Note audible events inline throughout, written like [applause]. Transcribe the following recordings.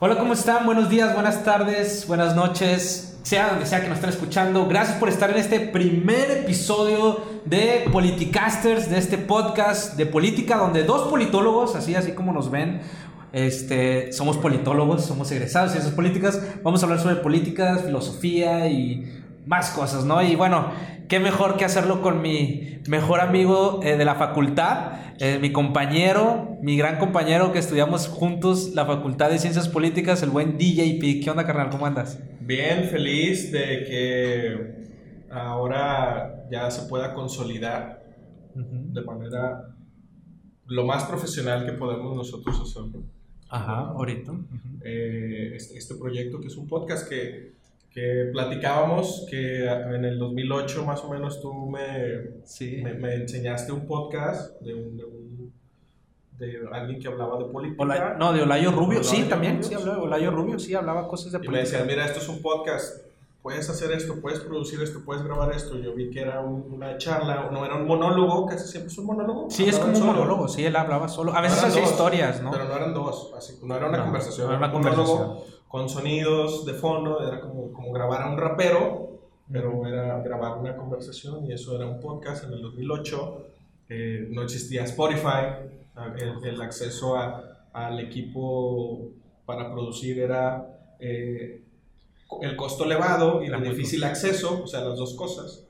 Hola, ¿cómo están? Buenos días, buenas tardes, buenas noches, sea donde sea que nos estén escuchando. Gracias por estar en este primer episodio de Politicasters, de este podcast de política, donde dos politólogos, así, así como nos ven, este, somos politólogos, somos egresados de ciencias políticas. Vamos a hablar sobre políticas, filosofía y más cosas, ¿no? Y bueno, qué mejor que hacerlo con mi mejor amigo eh, de la facultad, eh, mi compañero, mi gran compañero que estudiamos juntos la Facultad de Ciencias Políticas, el buen DJP. ¿Qué onda, carnal? ¿Cómo andas? Bien, feliz de que ahora ya se pueda consolidar de manera lo más profesional que podemos nosotros hacerlo. Ajá, ahorita. Eh, este, este proyecto que es un podcast que que platicábamos que en el 2008 más o menos tú me, me, enseñaste un podcast de, un, de, alguien que hablaba de política. no, de Olayo Rubio, sí, también, sí, hablaba de Olayo Rubio, sí, hablaba cosas de política. Y me decían, mira, esto es un podcast, puedes hacer esto, puedes producir esto, puedes grabar esto. Yo vi que era una charla, no era un monólogo, casi siempre es un monólogo. Sí, es como un monólogo, sí, él hablaba solo. A veces hacía historias, ¿no? Pero no eran dos, así, no era una conversación, no era una conversación con sonidos de fondo, era como, como grabar a un rapero, pero era grabar una conversación y eso era un podcast en el 2008. Eh, no existía Spotify, el, acceso a, al equipo para producir era eh, el costo elevado y el difícil acceso, o sea, las dos cosas.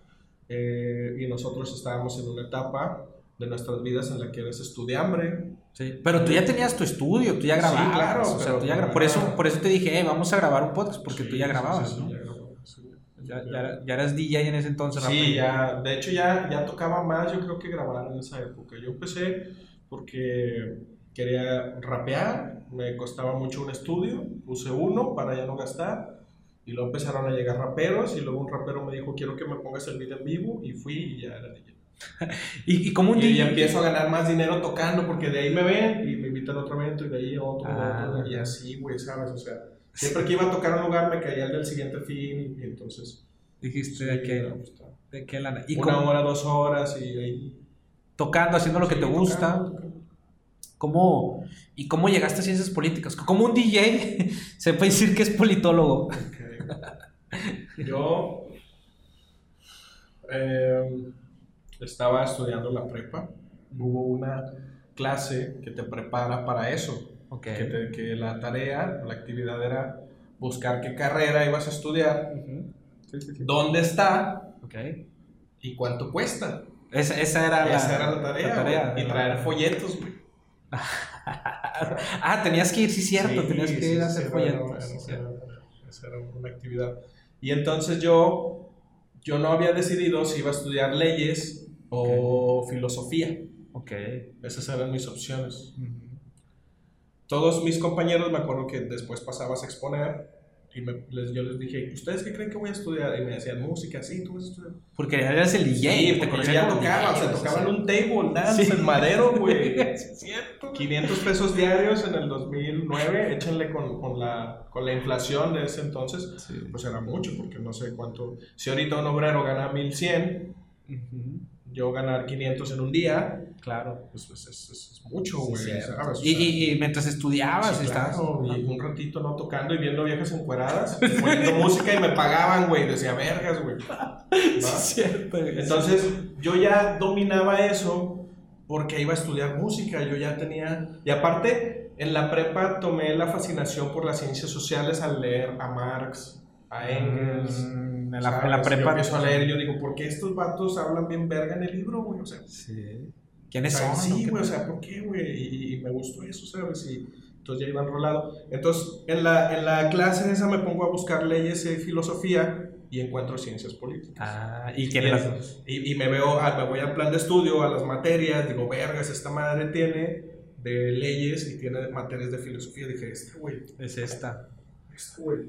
Eh, y nosotros estábamos en una etapa de nuestras vidas en la que eres estudiambre. Sí, pero tú ya tenías tu estudio, tú ya grababas. Sí, claro. O sea, tú ya por, eso, por eso te dije, vamos a grabar un podcast, porque tú ya grababas, ¿no? Ya, ya, ya, eras DJ en ese entonces. Sí, ya, de hecho ya, ya tocaba más, yo creo que grabar en esa época. Yo empecé porque quería rapear, me costaba mucho un estudio, puse uno para ya no gastar, y luego empezaron a llegar raperos, y luego un rapero me dijo, quiero que me pongas el video en vivo, y fui y ya era DJ. [laughs] y, y como un y empiezo a ganar más dinero tocando porque de ahí me ven y me invitan a otro evento y de ahí a otro, ah. y así, güey, ¿sabes? O sea, siempre que iba a tocar un lugar me caía el del siguiente fin y entonces... Dijiste de qué, de qué lana. ¿Y Una hora, dos horas y ahí... Tocando, haciendo lo que te gusta. ¿Cómo, ¿Y cómo llegaste a ciencias políticas? Como un DJ [laughs] se puede decir que es politólogo. Yo... Eh, estaba estudiando la prepa, hubo una clase que te prepara para eso. Que, que, la tarea, la actividad era buscar qué carrera ibas a estudiar, dónde está y cuánto cuesta. Esa, esa, era, la, tarea. y traer folletos. [laughs] ah, tenías que ir, sí, cierto, tenías que ir a hacer folletos. esa era una actividad. Y entonces yo, yo no había decidido si iba a estudiar leyes o filosofía. Ok. Esas eran mis opciones. Todos mis compañeros, me acuerdo que después pasabas a exponer y les, yo les dije, ¿ustedes qué creen que voy a estudiar? Y me decían, música, sí, tú vas a estudiar. Porque eras el DJ, sí, te conocían ya tocaba, o sea, tocaban un table dance en madero, güey. [laughs] cierto. 500 pesos diarios en el 2009, échenle con, con, la, con la inflación de ese entonces, pues era mucho, porque no sé cuánto. Si ahorita un obrero gana 1100, yo ganar 500 en un día, claro, pues, pues es, es, mucho, güey. y, y, mientras estudiabas, estabas. y un ratito no tocando y viendo viejas encueradas, [laughs] poniendo música y me pagaban, güey. Decía, vergas, güey. [laughs] Entonces, yo ya dominaba eso porque iba a estudiar música. Yo ya tenía. Y aparte, en la prepa tomé la fascinación por las ciencias sociales al leer a Marx, a Engels. Mm en la, en la prepa. Yo empiezo a leer y yo digo, ¿por qué estos vatos hablan bien verga en el libro, güey? O sea, sí. ¿Quiénes son? Sí, güey, o sea, ¿por qué, güey? Y, me gustó eso, ¿sabes? Y entonces ya iba enrolado. Entonces, en la, en la clase esa me pongo a buscar leyes de filosofía y encuentro ciencias políticas. Ah, ¿y qué y, y, y, me veo, ah, me voy al plan de estudio, a las materias, digo, vergas, esta madre tiene de leyes y tiene materias de filosofía. Dije, esta, güey. Es esta. Esta, güey.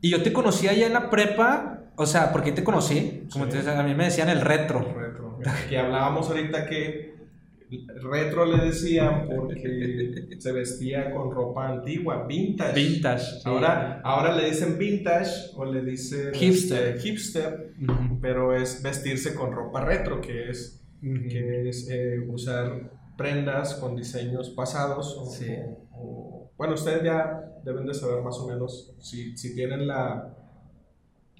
Y yo te conocí allá en la prepa, o sea, ¿por qué te conocí? Como te, a mí me decían el retro. retro. Que hablábamos ahorita que retro le decían porque [laughs] se vestía con ropa antigua, vintage. Vintage. Ahora, ahora le dicen vintage o le dicen hipster, este, hipster pero es vestirse con ropa retro, que es, que es eh, usar prendas con diseños pasados o, bueno, ustedes ya deben de saber más o menos si, si tienen la,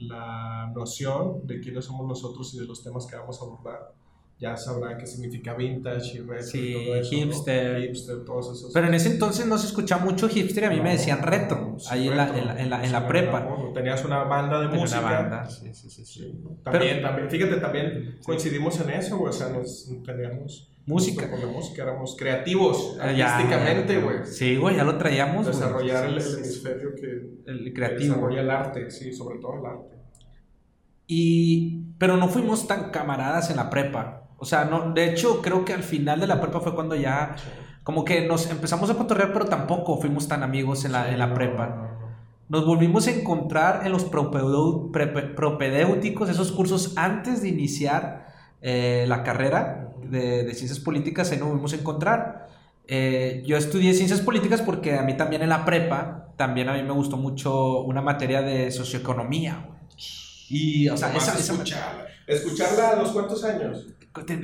la noción de quiénes somos nosotros y de los temas que vamos a abordar ya sabrán qué significa vintage y retro sí, y todo eso. Hipster. Hipster, todos esos. Pero en ese entonces no se escuchaba mucho hipster y a mí me decían retro, ahí en, la, en, la, en, la, en la prepa. Tenías una banda de Tenía música. Una banda, sí, sí, sí. sí. También, Pero- también, fíjate, también coincidimos en eso. O sea, nos teníamos. Música. Por la música, éramos creativos, Ah, artísticamente, güey. Sí, güey, ya lo traíamos. Desarrollar el, Sí, el hemisferio que, El creativo. desarrolla el arte, sí, sobre todo el arte. Y, pero no fuimos tan camaradas en la prepa. O sea, no, de hecho, creo que al final de la prepa fue cuando ya, como que nos empezamos a cotorrear, pero tampoco fuimos tan amigos en la, en la prepa. no, no. Nos volvimos a encontrar en los propedéuticos, esos cursos antes de iniciar eh, la carrera de, de ciencias políticas, ahí nos a encontrar. Eh, yo estudié ciencias políticas porque a mí también en la prepa, también a mí me gustó mucho una materia de socioeconomía. Y, o sea, esa, escucharla. ¿Escucharla a los cuántos años?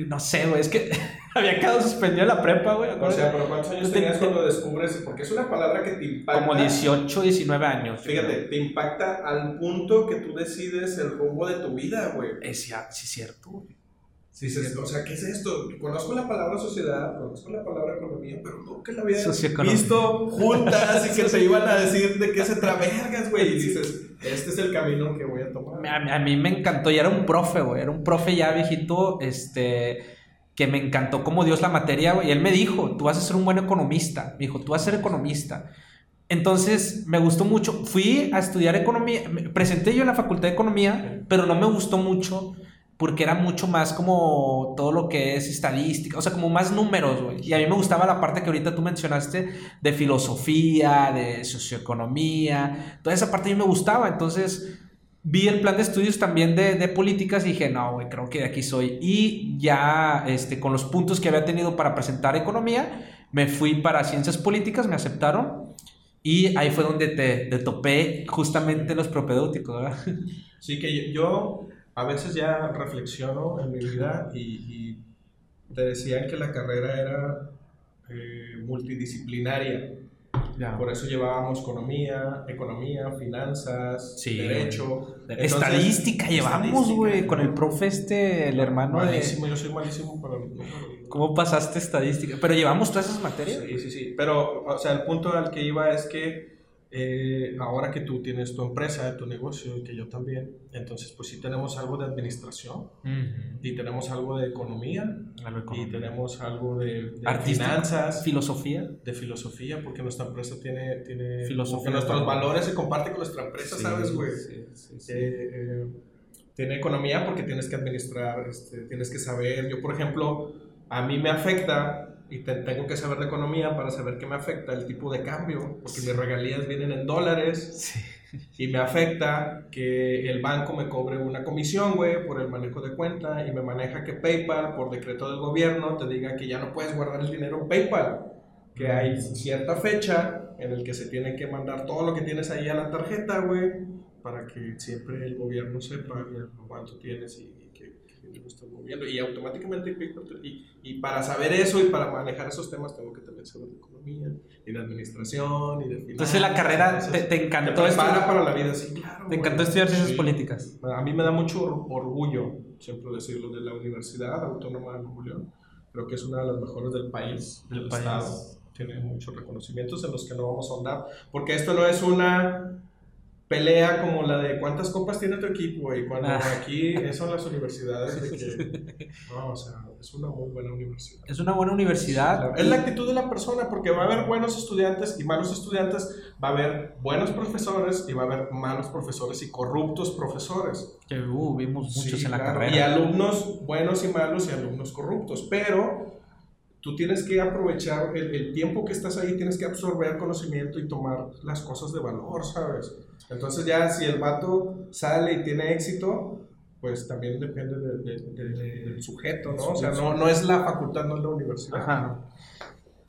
no sé, güey, es que [laughs] había quedado suspendido en la prepa, güey. O sea, pero ¿cuántos años te- tenías cuando descubres? Porque es una palabra que te impacta. como 18, 19 años. Fíjate, te impacta al punto que tú decides el rumbo de tu vida, güey. Es, sí, cierto, güey. Dices, o sea, ¿qué es esto? Conozco la palabra sociedad, conozco la palabra economía, pero nunca la había visto juntas y que te iban a decir de qué se travergas, güey. Y dices, este es el camino que voy a tomar. A, mí- a mí me encantó, y era un profe, güey, era un profe ya viejito, este, que me encantó como Dios la materia, güey, y él me dijo, tú vas a ser un buen economista, me dijo, tú vas a ser economista. Entonces, me gustó mucho, fui a estudiar economía, presenté yo en la facultad de economía, pero no me gustó mucho porque era mucho más como todo lo que es estadística, o sea, como más números, güey. Y a mí me gustaba la parte que ahorita tú mencionaste de filosofía, de socioeconomía, toda esa parte a mí me gustaba, entonces vi el plan de estudios también de, de políticas y dije, no, güey, creo que de aquí soy. Y ya este, con los puntos que había tenido para presentar economía, me fui para ciencias políticas, me aceptaron. Y ahí fue donde te, te topé justamente los propedéuticos, ¿verdad? Sí, que yo, yo a veces ya reflexiono en mi vida y, y te decían que la carrera era eh, multidisciplinaria. Por eso llevábamos economía, economía, finanzas, Sí, derecho. Entonces, estadística llevamos, güey, con el profe este, el hermano de... Malísimo, yo soy malísimo para. ¿Cómo pasaste estadística? Pero llevamos todas esas materias. Sí, sí, sí. Pero, o sea, el punto al que iba es que eh, ahora que tú tienes tu empresa, tu negocio, y que yo también, entonces pues sí tenemos algo de administración Ujú. y tenemos algo de economía Algo y tenemos algo de, de finanzas, Filosofía. de filosofía, porque nuestra empresa tiene, tiene Filosofía nuestros valores se comparten con nuestra empresa, Sí, ¿sabes, güey? sí, sí. Eh, eh, tiene economía porque tienes que administrar, este, tienes que saber. Yo, por ejemplo, a mí me afecta y te- tengo que saber de economía para saber qué me afecta el tipo de cambio, porque mis regalías vienen en dólares Sí. y me afecta que el banco me cobre una comisión, güey, por el manejo de cuenta y me maneja que PayPal, por decreto del gobierno, te diga que ya no puedes guardar el dinero en PayPal, que hay cierta fecha en el que se tiene que mandar todo lo que tienes ahí a la tarjeta, güey, para que siempre el gobierno sepa cuánto tienes y, y qué, qué dinero estás moviendo. Y automáticamente te- y, y para saber eso y para manejar esos temas tengo que también saber de economía y de administración y de finanzas. Entonces la carrera te, Entonces, te te encantó prepara estudiar. para la vida, sí, claro. Te güey. encantó estudiar ciencias Sí. políticas. A mí me da mucho or- orgullo, siempre decirlo, de la Universidad Autónoma de Nuevo León. Creo que es una de las mejores del país, del, Del país. Estado. Tiene muchos reconocimientos en los que no vamos a ahondar. Porque esto no es una pelea como la de cuántas copas tiene tu equipo, y cuando Ah. aquí son las universidades de que. [laughs] No, o sea, es una muy buena universidad. Es una buena universidad. Es la actitud de la persona, porque va a haber buenos estudiantes y malos estudiantes, va a haber buenos profesores y va a haber malos profesores y corruptos profesores. Que uh, vimos muchos Sí, en la claro, carrera. Y alumnos buenos y malos y alumnos corruptos, pero tú tienes que aprovechar el, tiempo que estás ahí, tienes que absorber conocimiento y tomar las cosas de valor, ¿sabes? Entonces ya si el vato sale y tiene éxito, pues también depende de- de- de- del sujeto, ¿no? O sea, no, no es la facultad, no es la universidad. Ajá.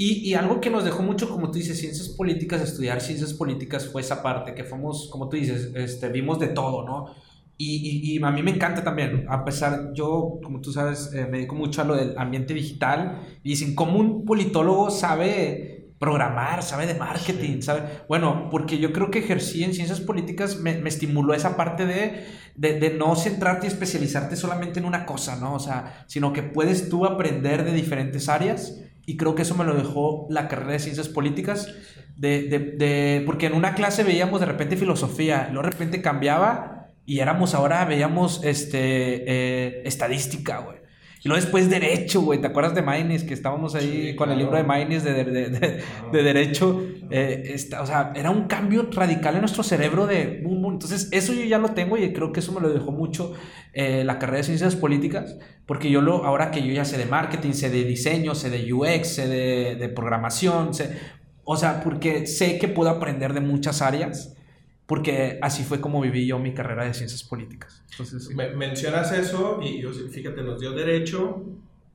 Y, y algo que nos dejó mucho, como tú dices, ciencias políticas, estudiar ciencias políticas fue esa parte, que fuimos, como tú dices, este, vimos de todo, ¿no? Y, y, y a mí me encanta también, a pesar, yo, como tú sabes, eh, me dedico mucho a lo del ambiente digital, y dicen, ¿cómo un politólogo sabe programar, sabe de marketing, sabe. Bueno, porque yo creo que ejercí en ciencias políticas, me, estimuló esa parte de, de, no centrarte y especializarte solamente en una cosa, ¿no? O sea, sino que puedes tú aprender de diferentes áreas. Y creo que eso me lo dejó la carrera de ciencias políticas. De, de, porque en una clase veíamos de repente filosofía, y luego de repente cambiaba y éramos ahora, veíamos este, eh, estadística, güey. Y luego después derecho, güey. ¿Te acuerdas de Maines? Que estábamos ahí con el libro de Maines de, de, de, derecho. Eh, o sea, era un cambio radical en nuestro cerebro de... Entonces, eso yo ya lo tengo y creo que eso me lo dejó mucho eh, la carrera de ciencias políticas. Porque yo lo, ahora que yo ya sé de marketing, sé de diseño, sé de UX, sé de, programación, sé... O sea, porque sé que puedo aprender de muchas áreas porque así fue como viví yo mi carrera de ciencias políticas. Entonces, mencionas eso y yo, fíjate, nos dio derecho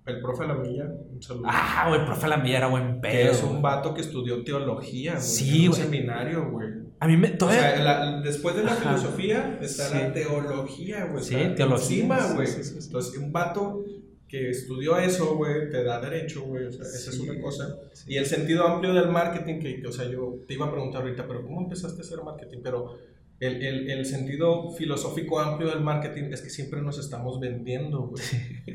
el profe Lamilla, un saludo. Ah, güey, el profe Lamilla era buen pedo. Que es un vato que estudió teología, güey. Sí, un seminario, güey. A mí me... Todavía... O sea, después de la filosofía está la teología, güey. Sí, teología. güey. Entonces, un vato que estudió eso, güey, te da derecho, güey, o sea, esa es una cosa. Y el sentido amplio del marketing, que, o sea, yo te iba a preguntar ahorita, pero ¿cómo empezaste a hacer marketing? Pero el, el, el, sentido filosófico amplio del marketing es que siempre nos estamos vendiendo, güey.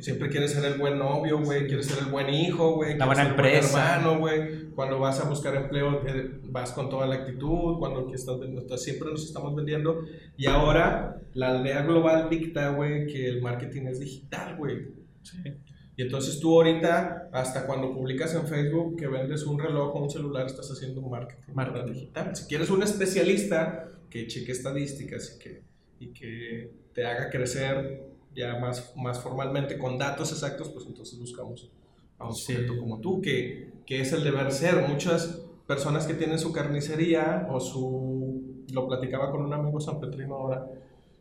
Siempre quieres ser el buen novio, güey, quieres ser el buen hijo, güey. La buena empresa. hermano, güey. Cuando vas a buscar empleo, eh, vas con toda la actitud. Cuando estás, siempre nos estamos vendiendo. Y ahora la aldea global dicta, güey, que el marketing es digital, güey. Y entonces tú ahorita, hasta cuando publicas en Facebook que vendes un reloj o un celular, estás haciendo un marketing, marketing. digital. Si quieres un especialista que cheque estadísticas y que, y que te haga crecer ya más, más formalmente con datos exactos, pues entonces buscamos a un sujeto como tú, que, que es el deber ser. Muchas personas que tienen su carnicería o su... Lo platicaba con un amigo San Petrino ahora.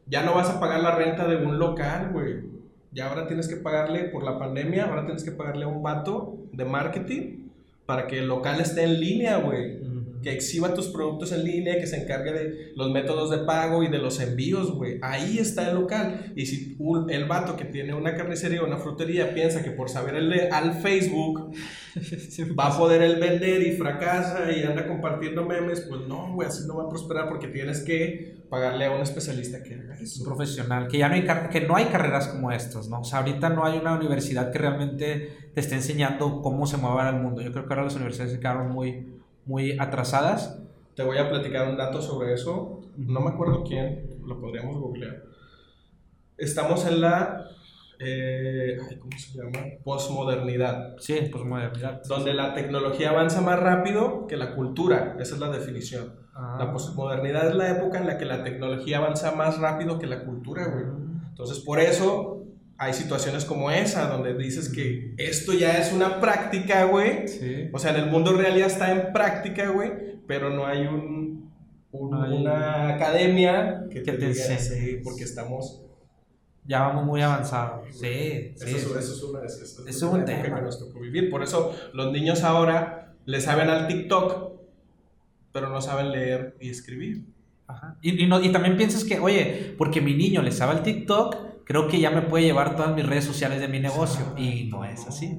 Ya no vas a pagar la renta de un local, güey ya ahora tienes que pagarle por la pandemia, ahora tienes que pagarle a un vato de marketing para que el local esté en línea, güey que exhiba tus productos en línea, que se encargue de los métodos de pago y de los envíos, güey. Ahí está el local. Y si el vato que tiene una carnicería o una frutería piensa que por saber el, al Facebook [laughs] va a poder el vender y fracasa y anda compartiendo memes, pues no, güey, así no va a prosperar porque tienes que pagarle a un especialista que haga eso. Un profesional, que ya no hay, que no hay carreras como estas, ¿no? O sea, ahorita no hay una universidad que realmente te esté enseñando cómo se mueve el mundo. Yo creo que ahora las universidades se quedaron muy muy atrasadas. Te voy a platicar un dato sobre eso. No me acuerdo quién, lo podríamos googlear. Estamos en la. Eh, ¿Cómo se llama? Postmodernidad. Sí, posmodernidad. Donde la tecnología avanza más rápido que la cultura. Esa es la definición. Ah. La postmodernidad es la época en la que la tecnología avanza más rápido que la cultura, güey. Ah. Entonces, por eso hay situaciones como esa, donde dices que esto ya es una práctica, güey. O sea, en el mundo real ya está en práctica, güey, pero no hay un, una academia que, te, diga, sí, porque estamos... Ya vamos muy avanzados. Sí, sí. Eso, es, una, eso, es un tema que nos tocó vivir. Por eso los niños ahora le saben al TikTok, pero no saben leer y escribir. Ajá. Y, y, no, y también piensas que, oye, porque mi niño le sabe al TikTok, creo que ya me puede llevar todas mis redes sociales de mi negocio. Y no es así.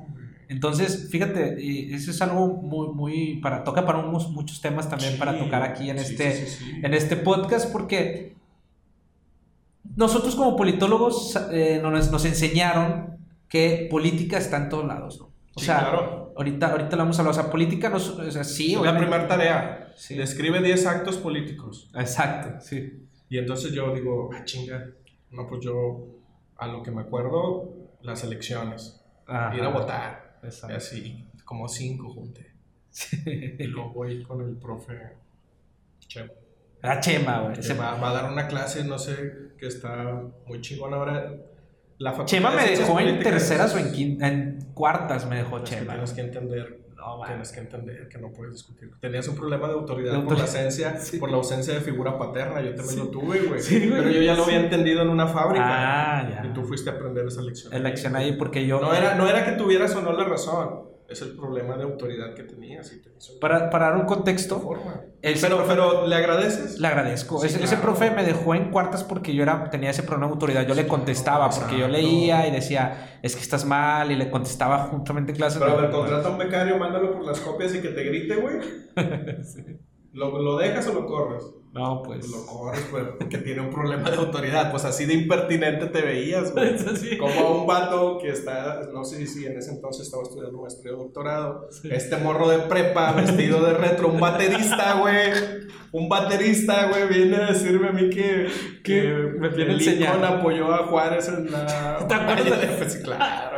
Entonces, fíjate, eso es algo muy, muy, para, toca para unos, muchos temas también para tocar aquí en, este, en este podcast, porque nosotros como politólogos eh, nos, nos, enseñaron que política está en todos lados, ¿no? O sea, ahorita, ahorita lo vamos a hablar, o sea, política no, o sea, sí. La primera tarea, describe 10 actos políticos. Exacto, sí. Y entonces yo digo, ah, chinga, no, pues yo a lo que me acuerdo, las elecciones. Ir a votar. Así, como cinco junté. Y luego voy con el profe Chema. Ah, Chema, güey. Se va, va, a dar una clase, no sé, que está muy chingón ahora. La Chema me dejó en terceras o en, en cuartas, me dejó Chema. tienes que entender tienes que entender que no puedes discutir. Tenías un problema de autoridad, por la ausencia, [laughs] por la ausencia de figura paterna. Yo también lo tuve, güey. Pero yo ya lo había entendido en una fábrica. Ah, ya. Y tú fuiste a aprender esa lección. La lección ahí porque yo... No era, no era que tuvieras o no la razón. Es el problema de autoridad que tenías. para, para, dar un contexto, pero, pero ¿le agradeces? Le agradezco. ese, profe me dejó en cuartas porque yo era, tenía ese problema de autoridad. Yo le contestaba porque yo leía y decía, es que estás mal, y le contestaba juntamente en clase. Pero a ver, contrata a un becario, mándalo por las copias y que te grite, güey. [laughs] ¿Lo, ¿Lo dejas o lo corres? No, pues. Lo corres, pues, [laughs] porque tiene un problema de autoridad. Pues así de impertinente te veías, güey. [laughs] Como a un vato que está, no sé si en ese entonces estaba estudiando maestría o doctorado. Este morro de prepa, vestido de retro, un baterista, güey. Un baterista, güey, viene a decirme a mí que, que me viene Lincoln apoyó a Juárez en la. ¿Te acuerdas? [laughs] claro, güey.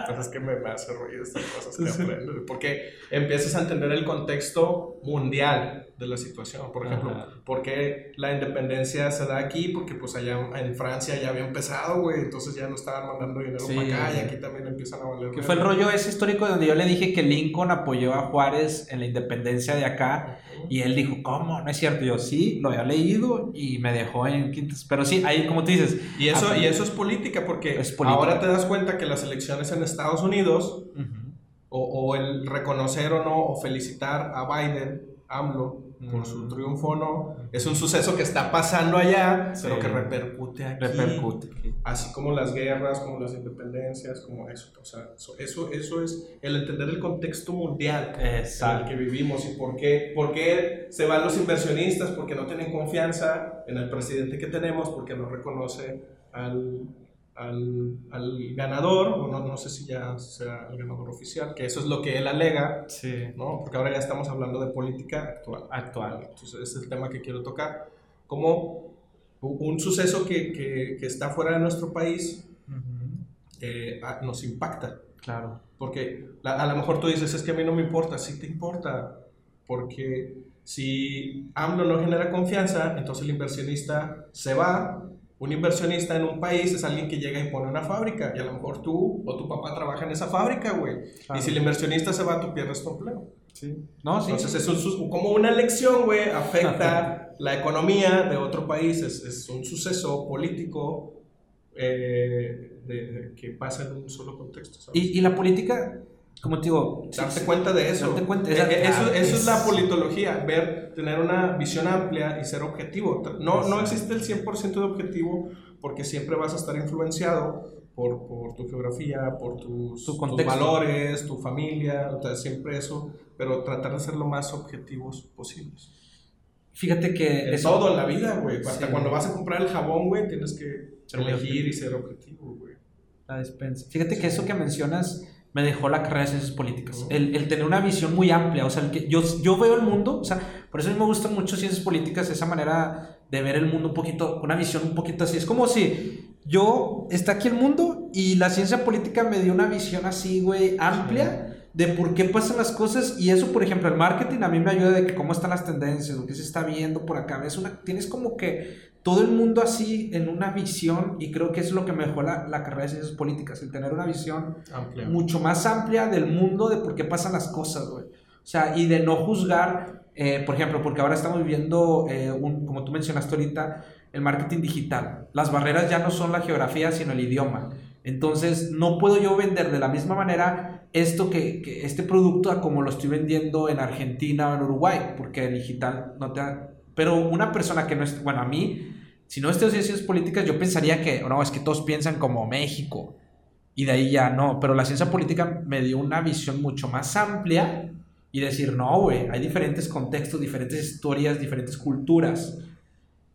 Entonces es que me, me hace ruido estas cosas que aprendo. Porque empiezas a entender el contexto mundial de la situación. Por ejemplo, ¿por qué la independencia se da aquí? Porque pues allá en Francia ya había empezado, güey, entonces ya no estaban mandando dinero para acá y aquí también empiezan a valer. Que fue el rollo ese histórico donde yo le dije que Lincoln apoyó a Juárez en la independencia de acá y él dijo, ¿cómo? No es cierto. Yo sí, lo había leído y me dejó en quintas. Pero sí, ahí como tú dices. Y eso, y eso es política porque ahora te das cuenta que las elecciones en Estados Unidos o, o el reconocer o no o felicitar a Biden, AMLO, por su triunfo no. Es un suceso que está pasando allá, pero que repercute aquí. Repercute. Así como las guerras, como las independencias, como eso. O sea, eso, eso es el entender el contexto mundial en el que vivimos y por qué, por qué se van los inversionistas, porque no tienen confianza en el presidente que tenemos, porque no reconoce al al, al, ganador, o no, no, sé si ya sea el ganador oficial, que eso es lo que él alega, sí. ¿no? porque ahora ya estamos hablando de política actual. Actual. Entonces, ese es el tema que quiero tocar. Como un suceso que, que, que está fuera de nuestro país eh, nos impacta. Claro. Porque a lo mejor tú dices, es que a mí no me importa, sí te importa, porque si AMLO no genera confianza, entonces el inversionista se va un inversionista en un país es alguien que llega y pone una fábrica y a lo mejor tú o tu papá trabaja en esa fábrica, güey. Y si el inversionista se va, tú pierdes tu empleo. Sí. No, sí. Entonces es como una elección, güey, afecta la economía de otro país, es, es un suceso político eh, de, que pasa en un solo contexto. ¿Y, ¿Y, la política como te digo, darte cuenta de eso. Cuenta, eso, eso, es, la politología, ver, tener una visión amplia y ser objetivo. No, no existe el 100% de objetivo porque siempre vas a estar influenciado por, por tu geografía, por tus, tus valores, tu familia, o sea, siempre eso, pero tratar de ser lo más objetivos posibles. Fíjate que... Es todo en la vida, güey. Hasta cuando vas a comprar el jabón, güey, tienes que elegir y ser objetivo, güey. La despensa. Fíjate que eso que mencionas me dejó la carrera de ciencias políticas. El, el, tener una visión muy amplia, o sea, el que yo, yo veo el mundo, o sea, por eso a mí me gustan mucho ciencias políticas, esa manera de ver el mundo un poquito, una visión un poquito así. Es como si yo, está aquí el mundo y la ciencia política me dio una visión así, güey, amplia. De por qué pasan las cosas y eso, por ejemplo, el marketing a mí me ayuda de que cómo están las tendencias, lo que se está viendo por acá. Es una, tienes como que todo el mundo así en una visión, y creo que es lo que mejora la carrera de ciencias políticas, el tener una visión mucho más amplia del mundo de por qué pasan las cosas, güey. O sea, y de no juzgar, eh, por ejemplo, porque ahora estamos viviendo, eh, un, como tú mencionaste ahorita, el marketing digital. Las barreras ya no son la geografía, sino el idioma. Entonces, no puedo yo vender de la misma manera esto que, este producto como lo estoy vendiendo en Argentina o en Uruguay, porque el digital no te da pero una persona que no es, bueno, a mí, si no estudio ciencias políticas, yo pensaría que, no, es que todos piensan como México. Y de ahí ya no, pero la ciencia política me dio una visión mucho más amplia y decir, no, güey, hay diferentes contextos, diferentes historias, diferentes culturas.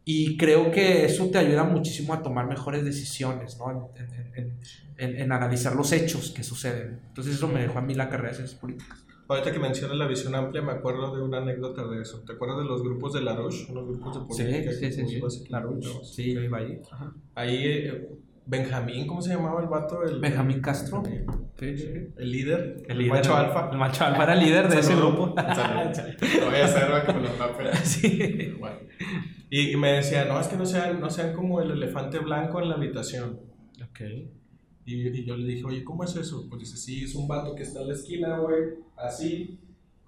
Y creo que eso te ayuda muchísimo a tomar mejores decisiones, ¿no? En, en, en analizar los hechos que suceden. Entonces eso me dejó a mí la carrera de ciencias políticas. Ahorita que mencionas la visión amplia, me acuerdo de una anécdota de eso. ¿Te acuerdas de los grupos de La Roche? Unos grupos de política. Sí, sí, sí. sí. La Roche. Sí, yo iba ahí. Ahí, eh, Benjamín, ¿cómo se llamaba el vato? El, Benjamín Castro. Sí, sí. El líder. El, líder, macho alfa. El macho alfa era el líder de [laughs] ese grupo. Lo voy a hacer que me lo tape. [laughs] Sí. Y, y, me decía, no, es que no sean, no sean como el elefante blanco en la habitación. Ok. Y, yo le dije, oye, ¿cómo es eso? Pues dice, sí, es un vato que está en la esquina, güey, así,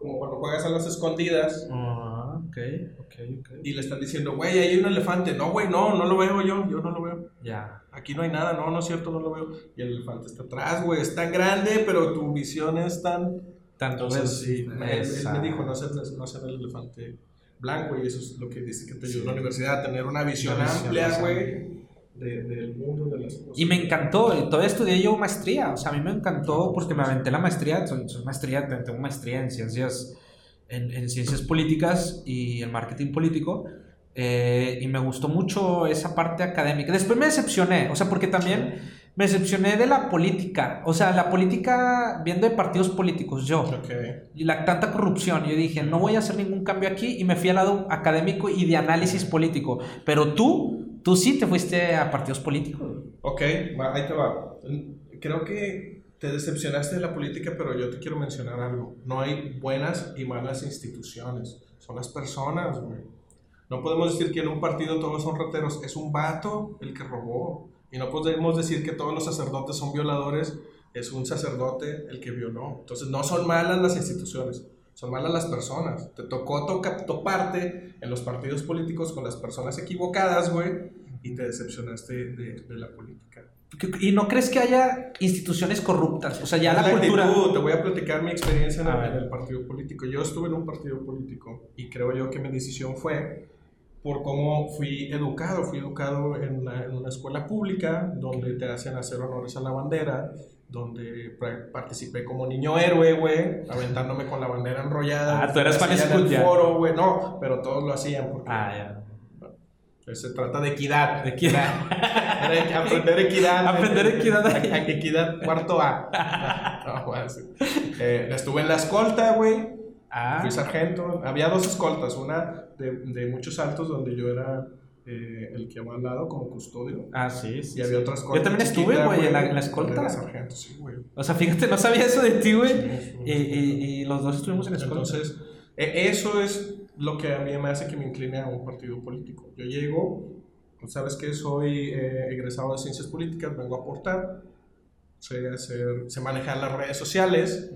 como cuando juegas a las escondidas. Ah, Ok, ok, ok. Y le están diciendo, güey, hay un elefante. No, güey, no, no lo veo yo, yo no lo veo. Ya. Aquí no hay nada, no, no es cierto, no lo veo. Y el elefante está atrás, güey, es tan grande, pero tu visión es tan... Tanto Entonces, sí, él, me dijo, no hacer, no el elefante blanco, y eso es lo que dice que te ayuda en la universidad, tener una visión amplia, güey del mundo de las cosas. Y me encantó, y todavía estudié yo maestría, o sea, a mí me encantó porque me aventé la maestría, soy, maestría, tengo maestría en ciencias, en, en, ciencias políticas y en marketing político, eh, y me gustó mucho esa parte académica. Después me decepcioné, o sea, porque también me decepcioné de la política, o sea, la política, viendo de partidos políticos, yo, y la tanta corrupción, yo dije, no voy a hacer ningún cambio aquí, y me fui al lado académico y de análisis político, pero tú Tú sí te fuiste a partidos políticos. Ok, ahí te va. Creo que te decepcionaste de la política, pero yo te quiero mencionar algo. No hay buenas y malas instituciones. Son las personas, güey. No podemos decir que en un partido todos son rateros. Es un vato el que robó. Y no podemos decir que todos los sacerdotes son violadores. Es un sacerdote el que violó. Entonces no son malas las instituciones son malas las personas. Te tocó toca, toparte en los partidos políticos con las personas equivocadas, güey, y te decepcionaste de, de, la política. ¿Y no crees que haya instituciones corruptas? O sea, ya la, cultura... te voy a platicar mi experiencia en el, en el, partido político. Yo estuve en un partido político y creo yo que mi decisión fue por cómo fui educado. Fui educado en, en una escuela pública donde te hacen hacer honores a la bandera, donde participé como niño héroe, güey, aventándome con la bandera enrollada. Ah, tú eras fan el foro, güey, no, pero todos lo hacían porque... Ah, ya. Se trata de equidad. De equidad. aprender equidad. Aprender equidad. Equidad cuarto A. [laughs] No, eh, estuve en la escolta, güey. Ah. Fui sargento. Había dos escoltas. Una de, de muchos altos donde yo era eh, el que va al lado como custodio. Ah, sí, sí. Y había otras cosas. Yo también estuve, güey, en la, en la escolta. Sargento, sí, güey. O sea, fíjate, no sabía eso de ti, güey. y, y, y, los dos estuvimos en la escolta. Entonces, e, eso es lo que a mí me hace que me incline a un partido político. Yo llego, pues, sabes que soy eh, egresado de ciencias políticas, vengo a aportar, sé, hacer, sé manejar las redes sociales.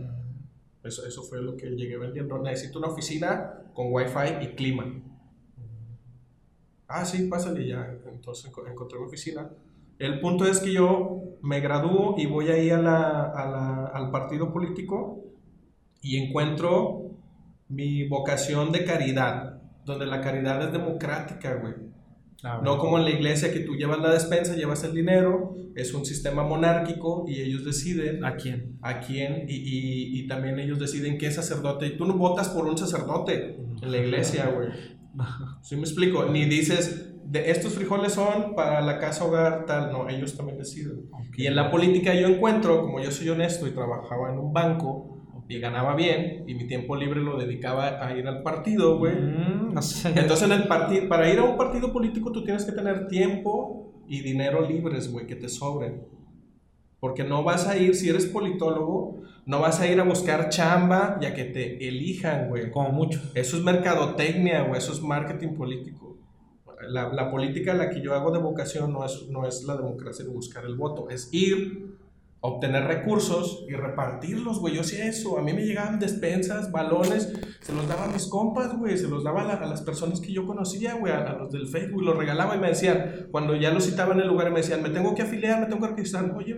Eso, eso fue lo que llegué vendiendo. Necesito una oficina con wifi y clima Ah, sí, pásale ya. Entonces encontré mi oficina. El punto es que yo me gradúo y voy ahí a la, a la, al partido político y encuentro mi vocación de caridad, donde la caridad es democrática, güey. Ah, no como en la iglesia que tú llevas la despensa, llevas el dinero, es un sistema monárquico y ellos deciden a quién. A quién y, y, y también ellos deciden qué sacerdote. Y tú no votas por un sacerdote en la iglesia, güey. [laughs] ¿Sí me explico? Ni dices, de estos frijoles son para la casa hogar, tal. No, ellos también deciden. Y en la política yo encuentro, como yo soy honesto y trabajaba en un banco y ganaba bien, y mi tiempo libre lo dedicaba a ir al partido, güey. Mm, Entonces, en el partido, para ir a un partido político tú tienes que tener tiempo y dinero libres, güey, que te sobren. Porque no vas a ir, si eres politólogo, no vas a ir a buscar chamba ya que te elijan, güey. Como mucho. Eso es mercadotecnia, güey. Eso es marketing político. La, la, política la que yo hago de vocación no es, no es la democracia de buscar el voto. Es ir, obtener recursos y repartirlos, güey. Yo hacía eso. A mí me llegaban despensas, balones. Se los daba a mis compas, güey. Se los daba a, las personas que yo conocía, güey. A, los del Facebook. Los regalaba y me decían, cuando ya los citaba en el lugar, me decían, me tengo que afiliar, me tengo que registrar. Oye,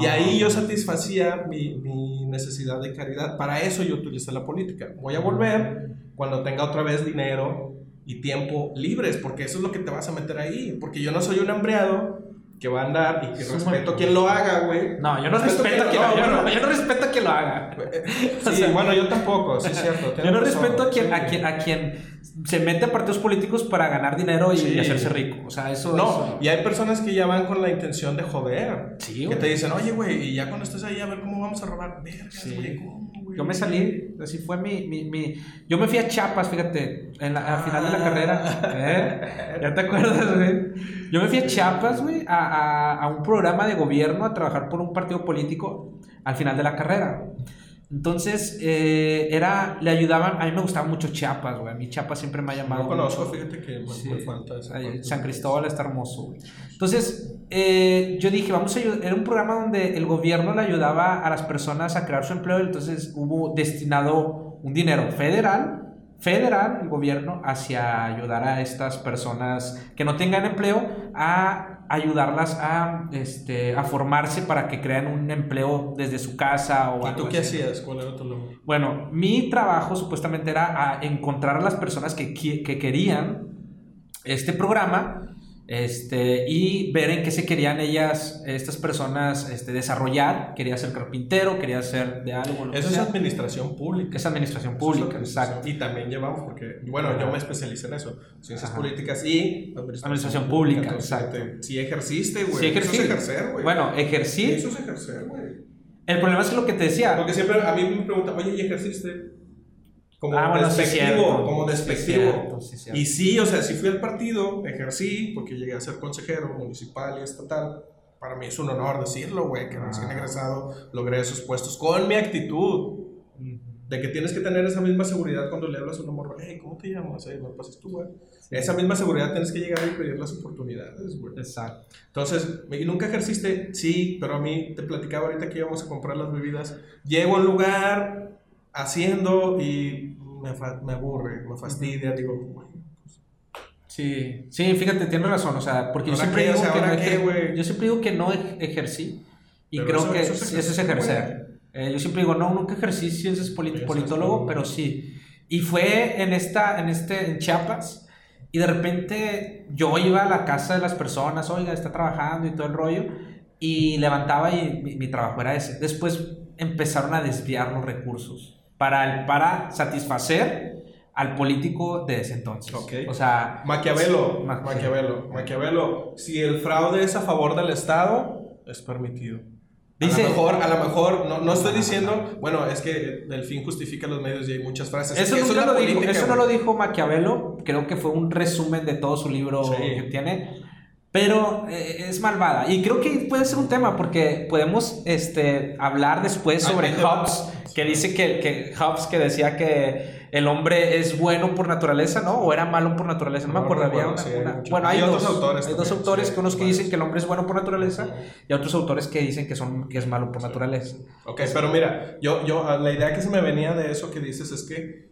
y ahí yo satisfacía mi, mi, necesidad de caridad. Para eso yo utilicé la política. Voy a volver cuando tenga otra vez dinero y tiempo libres, porque eso es lo que te vas a meter ahí. Porque yo no soy un hambreado que va a andar y que respeto a quien lo haga, güey. No, yo no respeto, a quien, lo, haga. yo no respeto a quien lo haga. [laughs] [laughs] Sí, bueno, yo tampoco, sí es cierto. Yo no respeto a quien, a quien, a quien se mete a partidos políticos para ganar dinero y, hacerse rico. O sea, eso. No, y hay personas que ya van con la intención de joder. Sí, Que te dicen, oye, güey, y ya cuando estés ahí, a ver cómo vamos a robar. Vergas, güey, ¿cómo, Yo me salí, así fue mi, mi, mi, Yo me fui a Chiapas, fíjate, en la, al final de la carrera. ¿Eh? ¿Ya te acuerdas, güey? Yo me fui a Chiapas, güey, a, a, a un programa de gobierno a trabajar por un partido político al final de la carrera. Entonces, eh, era, le ayudaban, a mí me gustaba mucho Chiapas, güey, a mí Chiapas siempre me ha llamado. No conozco, fíjate que me, falta San Cristóbal está hermoso, güey. Entonces, eh, yo dije, vamos a ayudar, era un programa donde el gobierno le ayudaba a las personas a crear su empleo, entonces hubo destinado un dinero federal federal, el gobierno, hacia ayudar a estas personas que no tengan empleo a ayudarlas a, este, a formarse para que crean un empleo desde su casa o ¿Y tú qué hacías? ¿Cuál era tu nombre? Bueno, mi trabajo supuestamente era a encontrar a las personas que, que querían este programa este, y ver en qué se querían ellas, estas personas, este, desarrollar. Quería ser carpintero, quería ser de algo. Eso es administración pública. Es administración pública, exacto. Y también llevamos, porque, bueno, yo me especialicé en eso, ciencias políticas y administración, pública, exacto. Si ejerciste, güey. Sí, Eso es ejercer, güey. Bueno, ejercí. Eso es ejercer, güey. El problema es que lo que te decía. Porque siempre a mí me preguntan, oye, ¿y ejerciste? Como ah, despectivo, como despectivo. y sí, o sea, sí fui al partido, ejercí, porque llegué a ser consejero municipal y estatal. Para mí es un honor decirlo, güey, que recién ah. egresado logré esos puestos con mi actitud. De que tienes que tener esa misma seguridad cuando le hablas a un morro, hey, ¿cómo te llamas? Hey, no pases tú, güey. Esa misma seguridad tienes que llegar y pedir las oportunidades, güey. Exacto. Entonces, ¿y nunca ejerciste? Sí, pero a mí te platicaba ahorita que íbamos a comprar las bebidas. Llego a un lugar, haciendo y me, me aburre, me fastidia, digo, bueno, pues". Sí, sí, fíjate, tienes razón, o sea, porque yo siempre, digo que no yo siempre digo que no ejercí y creo que eso es, ejercer. Eh, yo siempre digo, no, nunca ejercí ciencias politólogo, pero sí. Y fue en esta, en este, en Chiapas, y de repente yo iba a la casa de las personas, oiga, está trabajando y todo el rollo, y levantaba y mi, mi trabajo era ese. Después empezaron a desviar los recursos para, para satisfacer al político de ese entonces. O sea, Maquiavelo, Maquiavelo, Maquiavelo, si el fraude es a favor del Estado, es permitido. Dice, a lo mejor, a lo mejor no, no estoy diciendo, bueno, es que el fin justifica los medios y hay muchas frases. Eso, eso, lo dijo, eso no lo dijo Maquiavelo, creo que fue un resumen de todo su libro que tiene, pero eh, es malvada. Y creo que puede ser un tema porque podemos este, hablar después sobre Hobbes que dice que, que Hobbes que decía que el hombre es bueno por naturaleza, ¿no? O era malo por naturaleza, no, me acuerdo. Había una, bueno, hay, dos, autores. Hay dos autores, que unos que dicen que el hombre es bueno por naturaleza y otros autores que dicen que, son, que es malo por naturaleza. Ok, pero mira, yo, yo, la idea que se me venía de eso que dices es que,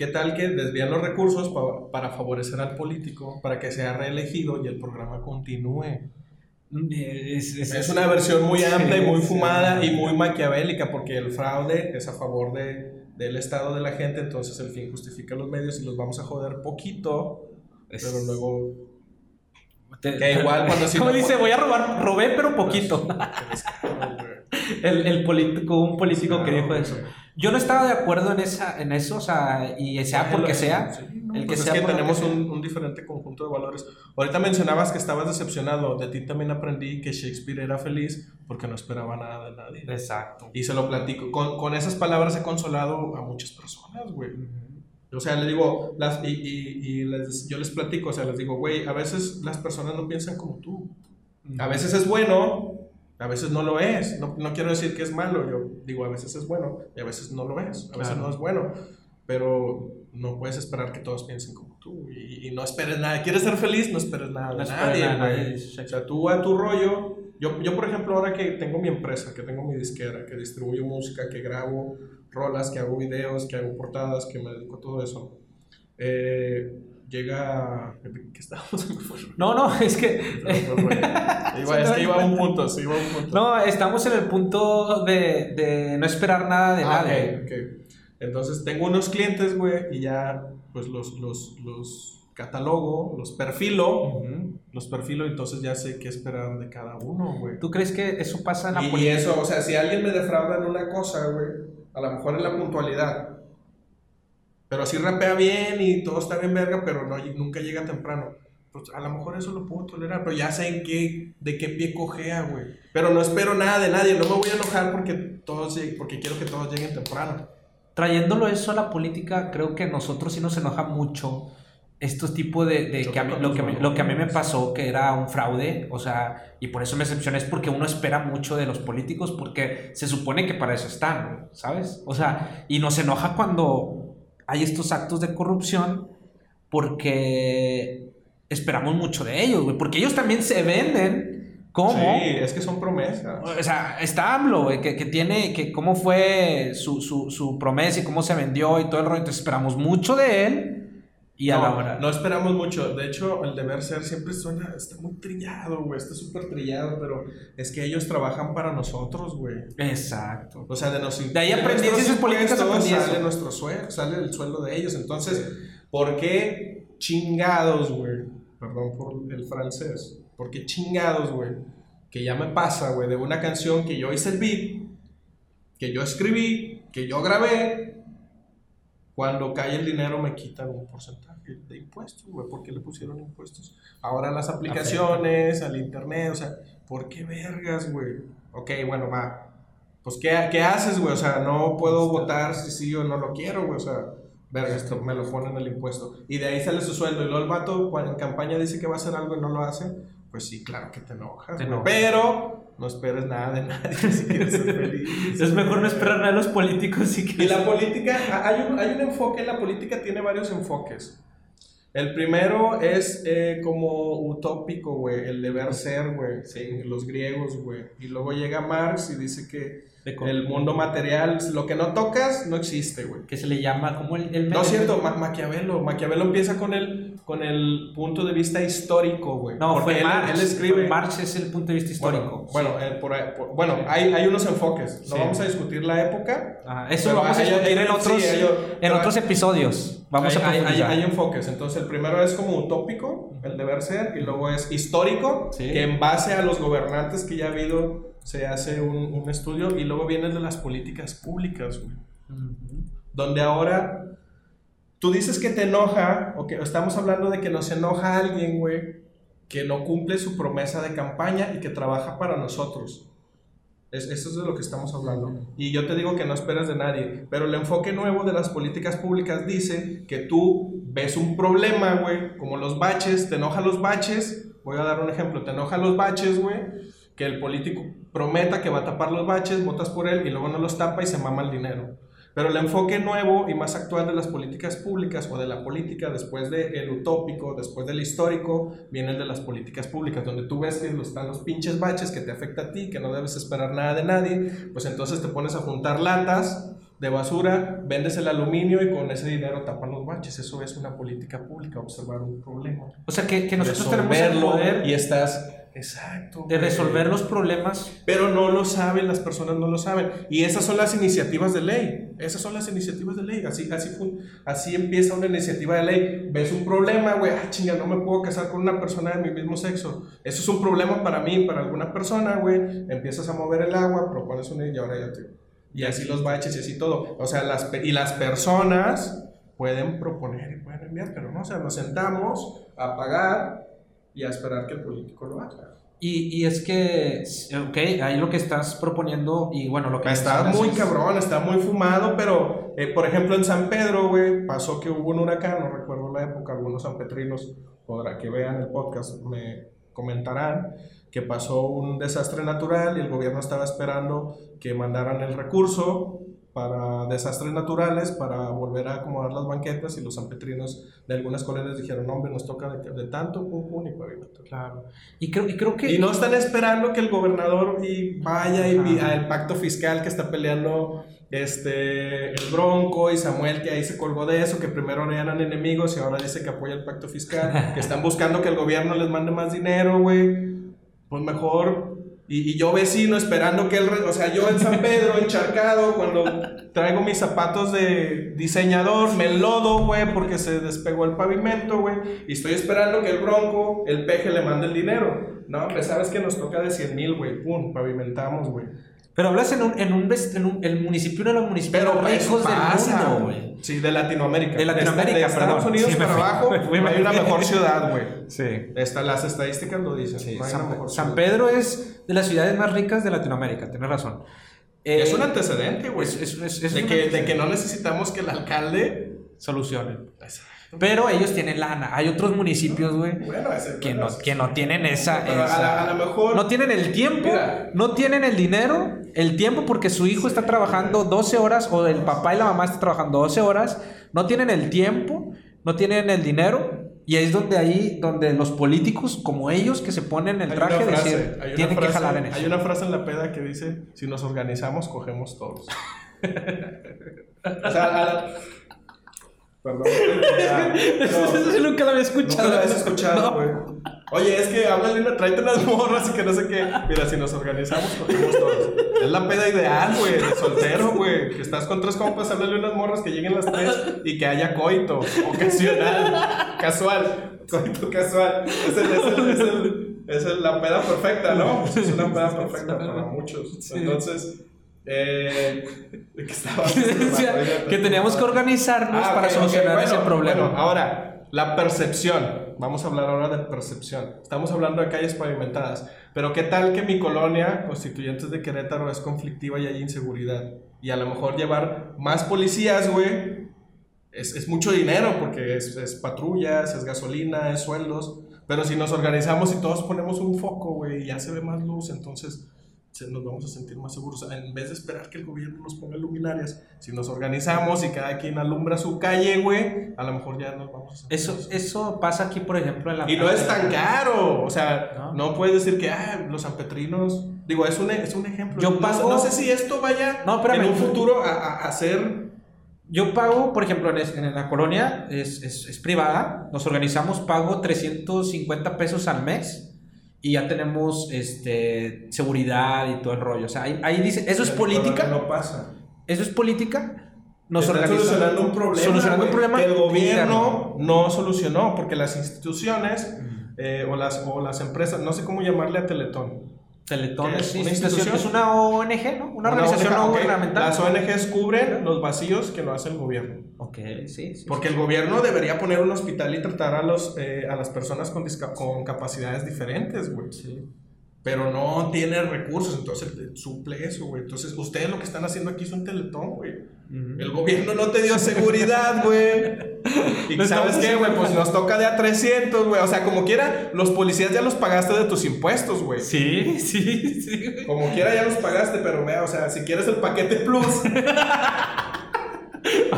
¿qué tal que desvían los recursos para favorecer al político, para que sea reelegido y el programa continúe? Es, una versión muy amplia y muy fumada y muy maquiavélica porque el fraude es a favor de, del estado de la gente, entonces el fin justifica los medios y los vamos a joder poquito, pero luego... que igual cuando... [laughs] Como dice, voy a robar, robé pero poquito. [laughs] el, el político, un político que dijo eso. Yo no estaba de acuerdo en, esa, en eso, o sea, y sea porque sea. el que pues sea es que tenemos un, un, diferente conjunto de valores. Ahorita mencionabas que estabas decepcionado. De ti también aprendí que Shakespeare era feliz porque no esperaba nada de nadie. Exacto. Y se lo platico. Con, con esas palabras he consolado a muchas personas, güey. O sea, le digo, las, y, y, y les, yo les platico, o sea, les digo, güey, a veces las personas no piensan como tú. A veces es bueno, a veces no lo es. No, no, quiero decir que es malo. Yo digo, a veces es bueno y a veces no lo es. A veces no es bueno. Pero no puedes esperar que todos piensen como tú. Y, no esperes nada. ¿Quieres ser feliz? No esperes nada de nadie, O sea, tú a tu rollo. Yo, yo, por ejemplo, ahora que tengo mi empresa, que tengo mi disquera, que distribuyo música, que grabo rolas, que hago videos, que hago portadas, que me dedico a todo eso. Eh, llega. [laughs] ¿Qué estábamos? No, no, es que. [laughs] iba, es que iba a un punto, sí, iba a un punto. No, estamos en el punto de, de no esperar nada de ah, nadie. Okay, Entonces tengo unos clientes, güey, y ya, pues los, los, los catalogo, los perfilo, los perfilo, entonces ya sé qué esperar de cada uno, güey. ¿Tú crees que eso pasa en la y, Y eso, o sea, si alguien me defrauda en una cosa, güey, a lo mejor en la puntualidad pero si rapea bien y todo está bien verga, pero no, nunca llega temprano. Pues a lo mejor eso lo puedo tolerar, pero ya sé en qué, de qué pie cojea, güey. Pero no espero nada de nadie, no me voy a enojar porque, todos, porque quiero que todos lleguen temprano. Trayéndolo eso a la política, creo que nosotros sí nos enoja mucho estos tipos de, de que a mí, lo, que lo que a mí me pasó, que era un fraude, o sea, y por eso me excepcioné, es porque uno espera mucho de los políticos, porque se supone que para eso están, ¿sabes? O sea, y nos enoja cuando hay estos actos de corrupción porque esperamos mucho de ellos, güey, porque ellos también se venden ¿Cómo? Sí, es que son promesas. O sea, está AMLO, güey, que, que, tiene, que cómo fue su, su, su, promesa y cómo se vendió y todo el rollo. Entonces esperamos mucho de él y a no, la hora. No esperamos mucho. De hecho, el deber ser siempre suena, está muy trillado, güey. Está súper trillado, pero es que ellos trabajan para nosotros, güey. Exacto. O sea, de, nos, de ahí aprendí esas políticas. Sale nuestro sueldo, sale el sueldo de ellos. Entonces, ¿por qué chingados, güey? Perdón por el francés ¿Por qué chingados, güey? Que ya me pasa, güey, de una canción que yo hice el beat, que yo escribí, que yo grabé. Cuando cae el dinero me quitan un porcentaje de impuestos, güey. ¿Por qué le pusieron impuestos? Ahora las aplicaciones, al internet, o sea, ¿por qué vergas, güey? Ok, bueno, va. Pues, ¿qué, qué haces, güey? O sea, no puedo votar si sí o no lo quiero, güey. O sea, verga, esto me lo ponen el impuesto. Y de ahí sale su sueldo. Y luego el vato en campaña dice que va a hacer algo y no lo hace pues sí, claro que te enojas. Pero no esperes nada de [laughs] nadie si quieres ser feliz. es mejor no esperar nada de los políticos si Y la política, hay un, hay un enfoque, la política tiene varios enfoques. El primero es eh, como utópico, güey, el deber ser, güey, sí. los griegos, güey. Y luego llega Marx y dice que el mundo material, lo que no tocas, no existe, güey. Que se le llama como el... el no, cierto, Ma Maquiavelo. Maquiavelo empieza con el, con el punto de vista histórico, güey. No, fue él, Marx. Él escribe... Marx es el punto de vista histórico. Bueno, bueno, eh, por, bueno hay, hay, unos enfoques. No vamos a discutir la época. eso lo vamos a discutir en, otros, en otros episodios. Vamos hay, a hay, hay, enfoques. Entonces, el primero es como utópico, el deber ser, y luego es histórico, que en base a los gobernantes que ya ha habido se hace un, un estudio y luego viene de las políticas públicas, güey. Donde ahora tú dices que te enoja, o que estamos hablando de que nos enoja alguien, güey, que no cumple su promesa de campaña y que trabaja para nosotros. Es, eso es de lo que estamos hablando. Y yo te digo que no esperas de nadie. Pero el enfoque nuevo de las políticas públicas dice que tú ves un problema, güey, como los baches, te enoja los baches. Voy a dar un ejemplo, te enoja los baches, güey que el político prometa que va a tapar los baches, votas por él y luego no los tapa y se mama el dinero. Pero el enfoque nuevo y más actual de las políticas públicas o de la política, después del utópico, después del histórico, viene el de las políticas públicas, donde tú ves que están los pinches baches que te afecta a ti, que no debes esperar nada de nadie, pues entonces te pones a juntar latas de basura, vendes el aluminio y con ese dinero tapan los baches. Eso es una política pública, observar un problema. O sea, que, que nosotros tenemos el poder y estás Exacto. De resolver los problemas. Pero no lo saben, las personas no lo saben. Y esas son las iniciativas de ley. Esas son las iniciativas de ley. Así, así, así empieza una iniciativa de ley. Ves un problema, güey, ah, chinga, no me puedo casar con una persona de mi mismo sexo. Eso es un problema para mí, para alguna persona, güey. Empiezas a mover el agua, propones una y ahora ya te... Y así los baches y así todo. O sea, las, y las personas pueden proponer y pueden enviar, pero no, o sea, nos sentamos a pagar y a esperar que el político lo haga. Y, y, es que, ok, ahí lo que estás proponiendo y bueno, lo que... Está muy cabrón, está muy fumado, pero eh, por ejemplo en San Pedro, güey, pasó que hubo un huracán, no recuerdo la época, algunos sanpetrinos, podrá que vean el podcast, me comentarán que pasó un desastre natural y el gobierno estaba esperando que mandaran el recurso para desastres naturales, para volver a acomodar las banquetas y los sanpetrinos de algunas colonias dijeron, hombre, nos toca de, tanto, pum, y Claro. Y creo, y creo que... Y no están esperando que el gobernador y vaya y al pacto fiscal que está peleando este, el Bronco y Samuel, que ahí se colgó de eso, que primero eran enemigos y ahora dice que apoya el pacto fiscal, que están buscando que el gobierno les mande más dinero, güey. Pues mejor y, yo vecino esperando que él, o sea, yo en San Pedro, encharcado, cuando traigo mis zapatos de diseñador, me lodo, güey, porque se despegó el pavimento, güey, y estoy esperando que el bronco, el peje le mande el dinero. No, pues sabes que nos toca de 100 mil, güey, pum, pavimentamos, güey. Pero hablas en un, en un, en un el municipio de los municipios Pero ricos del mundo, güey. Sí, de Latinoamérica. De Latinoamérica, de, Estados Unidos para abajo hay una mejor ciudad, güey. Sí. Esta, las estadísticas lo dicen. Sí. San, Pedro es de las ciudades más ricas de Latinoamérica, tienes razón. es un antecedente, güey. de, que, de que no necesitamos que el alcalde solucione. Pero ellos tienen lana. Hay otros municipios, güey, que, no, que no tienen esa. A, lo mejor. No tienen el tiempo, no tienen el dinero, el tiempo porque su hijo está trabajando 12 horas o el papá y la mamá están trabajando 12 horas. No tienen el tiempo, no tienen el dinero Y es donde ahí, donde los políticos, como ellos, que se ponen el traje, decir, tienen que jalar en eso. Hay una frase en la peda que dice, si nos organizamos, cogemos todos. [laughs] o sea, Perdón. [laughs] Eso nunca lo había escuchado. Nunca lo había escuchado, güey. Oye, es que háblale una, tráete unas morras y que no sé qué. Mira, si nos organizamos, cogemos todos. Es la peda ideal, güey, de soltero, güey. Que estás con tres compas, háblale unas morras que lleguen las tres y que haya coito, ocasional, casual. Coito casual. Es, el, es, el, es, el, es la peda perfecta, ¿no? Es una peda perfecta para muchos. Entonces eh, [laughs] que, estaba que teníamos que organizarnos ah, para solucionar ese problema. Bueno, ahora, la percepción. Vamos a hablar ahora de percepción. Estamos hablando de calles pavimentadas. Pero ¿qué tal que mi colonia, Constituyentes de Querétaro, es conflictiva y hay inseguridad? Y a lo mejor llevar más policías, güey, es, es, mucho dinero porque es, es, patrullas, es gasolina, es sueldos. Pero si nos organizamos y todos ponemos un foco, güey, y ya se ve más luz, entonces nos vamos a sentir más seguros. En vez de esperar que el gobierno nos ponga luminarias, si nos organizamos y cada quien alumbra su calle, güey, a lo mejor ya nos vamos a sentir Eso, eso pasa aquí, por ejemplo, en la... Y no es tan caro, o sea, no, puedes decir que ah, los sanpetrinos... Digo, es un, es un ejemplo. Yo pago... No, sé si esto vaya en un futuro a, a, ser... Yo pago, por ejemplo, en, en la colonia, es, es, es privada, nos organizamos, pago 350 pesos al mes y ya tenemos este, seguridad y todo el rollo. O sea, ahí, dice, ¿eso es política? No pasa. ¿Eso es política? Nos solucionando un problema, solucionando un problema que el gobierno no solucionó, porque las instituciones eh, o, las, o las empresas, no sé cómo llamarle a Teletón, Teletón es, una institución, es una ONG, ¿no? Una, organización no gubernamental. Las ONGs cubren los vacíos que no hace el gobierno. Ok, sí. sí Porque el gobierno debería poner un hospital y tratar a, los, eh, a las personas con, con capacidades diferentes, güey. Sí pero no tiene recursos, entonces suple eso, güey. Entonces, ustedes lo que están haciendo aquí es un teletón, güey. El gobierno no te dio seguridad, [laughs] güey. Y sabes qué, güey, pues nos toca de a 300, güey. O sea, como quiera, los policías ya los pagaste de tus impuestos, güey. Sí, sí, sí. Como quiera ya los pagaste, pero vea, o sea, si quieres el paquete plus. [laughs]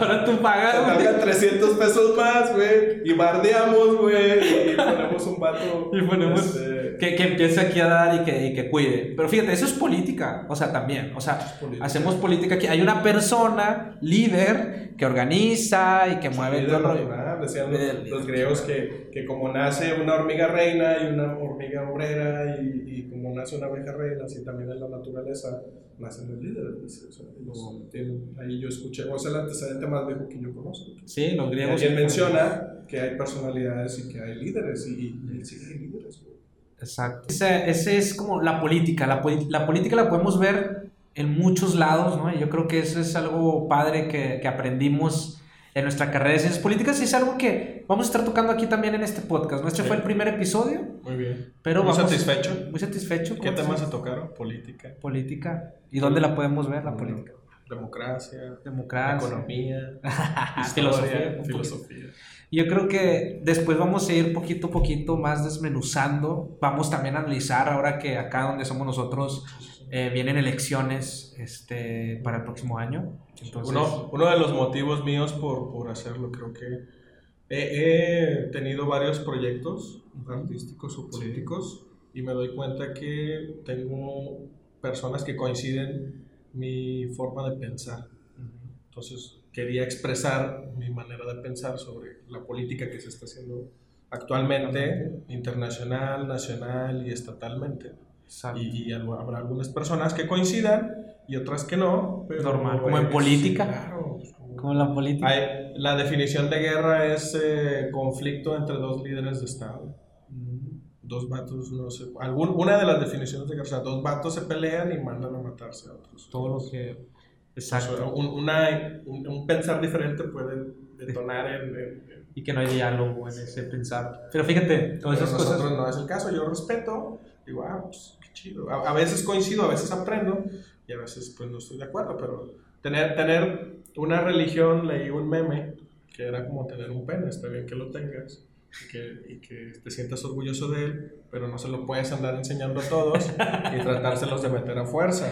Ahora tú pagas. Te 300 pesos más, güey. Y bardeamos, güey. Y [laughs] ponemos un vato. Y ponemos. Este, que, que, empiece aquí a dar y que, y que, cuide. Pero fíjate, eso es política. O sea, también. O sea, hacemos política aquí. Hay una persona, líder, que organiza y que mueve todo el rollo. Decían los, griegos que, que, como nace una hormiga reina y una hormiga obrera y, y como nace una abeja reina, así también en la naturaleza nacen los líderes. ahí yo escuché, o sea, el antecedente más viejo que yo conozco. Sí, los griegos. Alguien menciona que hay personalidades y que hay líderes, y, y sí hay líderes. Exacto. Ese, ese, es como la política. La, la, política la podemos ver en muchos lados, ¿no? Y yo creo que eso es algo padre que, que aprendimos en nuestra carrera de ciencias políticas y es algo que vamos a estar tocando aquí también en este podcast. Este fue el primer episodio. Muy bien. Pero muy satisfecho. Muy satisfecho. ¿Qué temas se tocaron? Política. Política. ¿Y dónde la podemos ver, la política? Democracia. Democracia. Economía. [laughs] filosofía. Filosofía. Yo creo que después vamos a ir poquito a poquito más desmenuzando. Vamos también a analizar ahora que acá donde somos nosotros eh, vienen elecciones este, para el próximo año. Uno, uno, de los motivos míos por, por hacerlo, creo que he, tenido varios proyectos artísticos o políticos y me doy cuenta que tengo personas que coinciden mi forma de pensar. Entonces quería expresar mi manera de pensar sobre la política que se está haciendo actualmente, internacional, nacional y estatalmente. Y, habrá algunas personas que coincidan y otras que no. Normal, como en política. Claro, pues, como, en la política. la definición de guerra es eh, conflicto entre dos líderes de Estado. Mm. Dos vatos, no sé. Algún, una de las definiciones de guerra, o sea, dos vatos se pelean y mandan a matarse a otros. Todo lo que. Exacto. un, una, un, pensar diferente puede detonar en, Y que no hay diálogo en ese pensar. Pero fíjate, todas esas cosas. no es el caso, yo respeto. Digo, ah, pues a, veces coincido, a veces aprendo y a veces pues no estoy de acuerdo, pero tener, tener una religión, leí un meme que era como tener un pene, está bien que lo tengas y que, y que te sientas orgulloso de él, pero no se lo puedes andar enseñando a todos y tratárselos de meter a fuerza.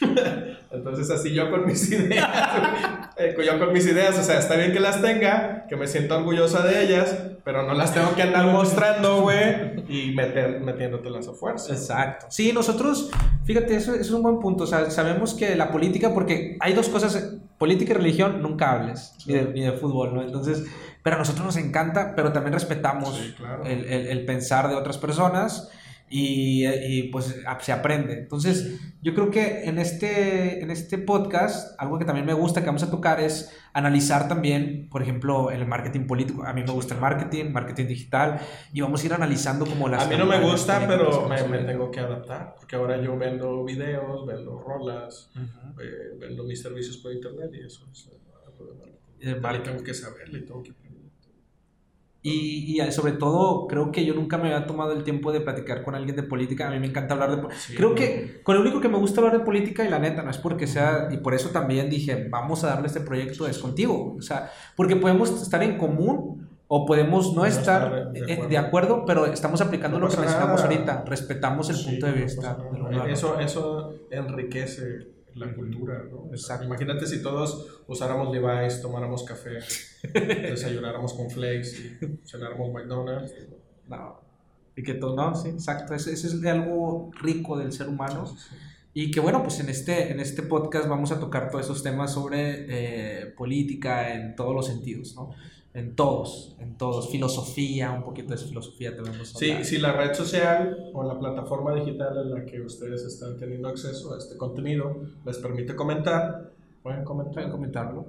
[laughs] Entonces así yo con mis [laughs] ideas. Eh, yo con mis ideas, o sea, está bien que las tenga, que me siento orgullosa de ellas, pero no las tengo que andar mostrando, güey, y meter, metiéndotelas a fuerza. Exacto. Sí, nosotros, fíjate, eso, es un buen punto, o sea, sabemos que la política, porque hay dos cosas, política y religión, nunca hables, ni, de, fútbol, ¿no? Entonces, pero a nosotros nos encanta, pero también respetamos el, el, el pensar de otras personas y, y, pues se aprende. Entonces, yo creo que en este, en este podcast, algo que también me gusta que vamos a tocar es analizar también, por ejemplo, el marketing político. A mí me gusta el marketing, marketing digital, y vamos a ir analizando como las... A mí no me gusta, pero me, me, tengo que adaptar, porque ahora yo vendo videos, vendo rolas, eh, vendo mis servicios por internet y eso es algo de marketing. Y tengo que saberlo y tengo que y, y, sobre todo, creo que yo nunca me había tomado el tiempo de platicar con alguien de política. A mí me encanta hablar de política. creo que con el único que me gusta hablar de política, y la neta, no es porque sea, y por eso también dije, vamos a darle este proyecto, es contigo. O sea, porque podemos estar en común o podemos no, estar, de, acuerdo. pero estamos aplicando lo que mencionamos ahorita. Respetamos el punto de vista. eso, eso enriquece la cultura, ¿no? Exacto. Imagínate si todos usáramos Levi's, tomáramos café, [laughs] desayunáramos con flakes y cenáramos McDonald's. No. Y que todo, no, sí, exacto. Ese, es algo rico del ser humano. Y que bueno, pues en este, en este podcast vamos a tocar todos esos temas sobre eh, política en todos los sentidos, ¿no? En todos, en todos. Filosofía, un poquito de filosofía tenemos. Sí, si la red social o la plataforma digital en la que ustedes están teniendo acceso a este contenido les permite comentar, pueden comentar. Pueden comentarlo.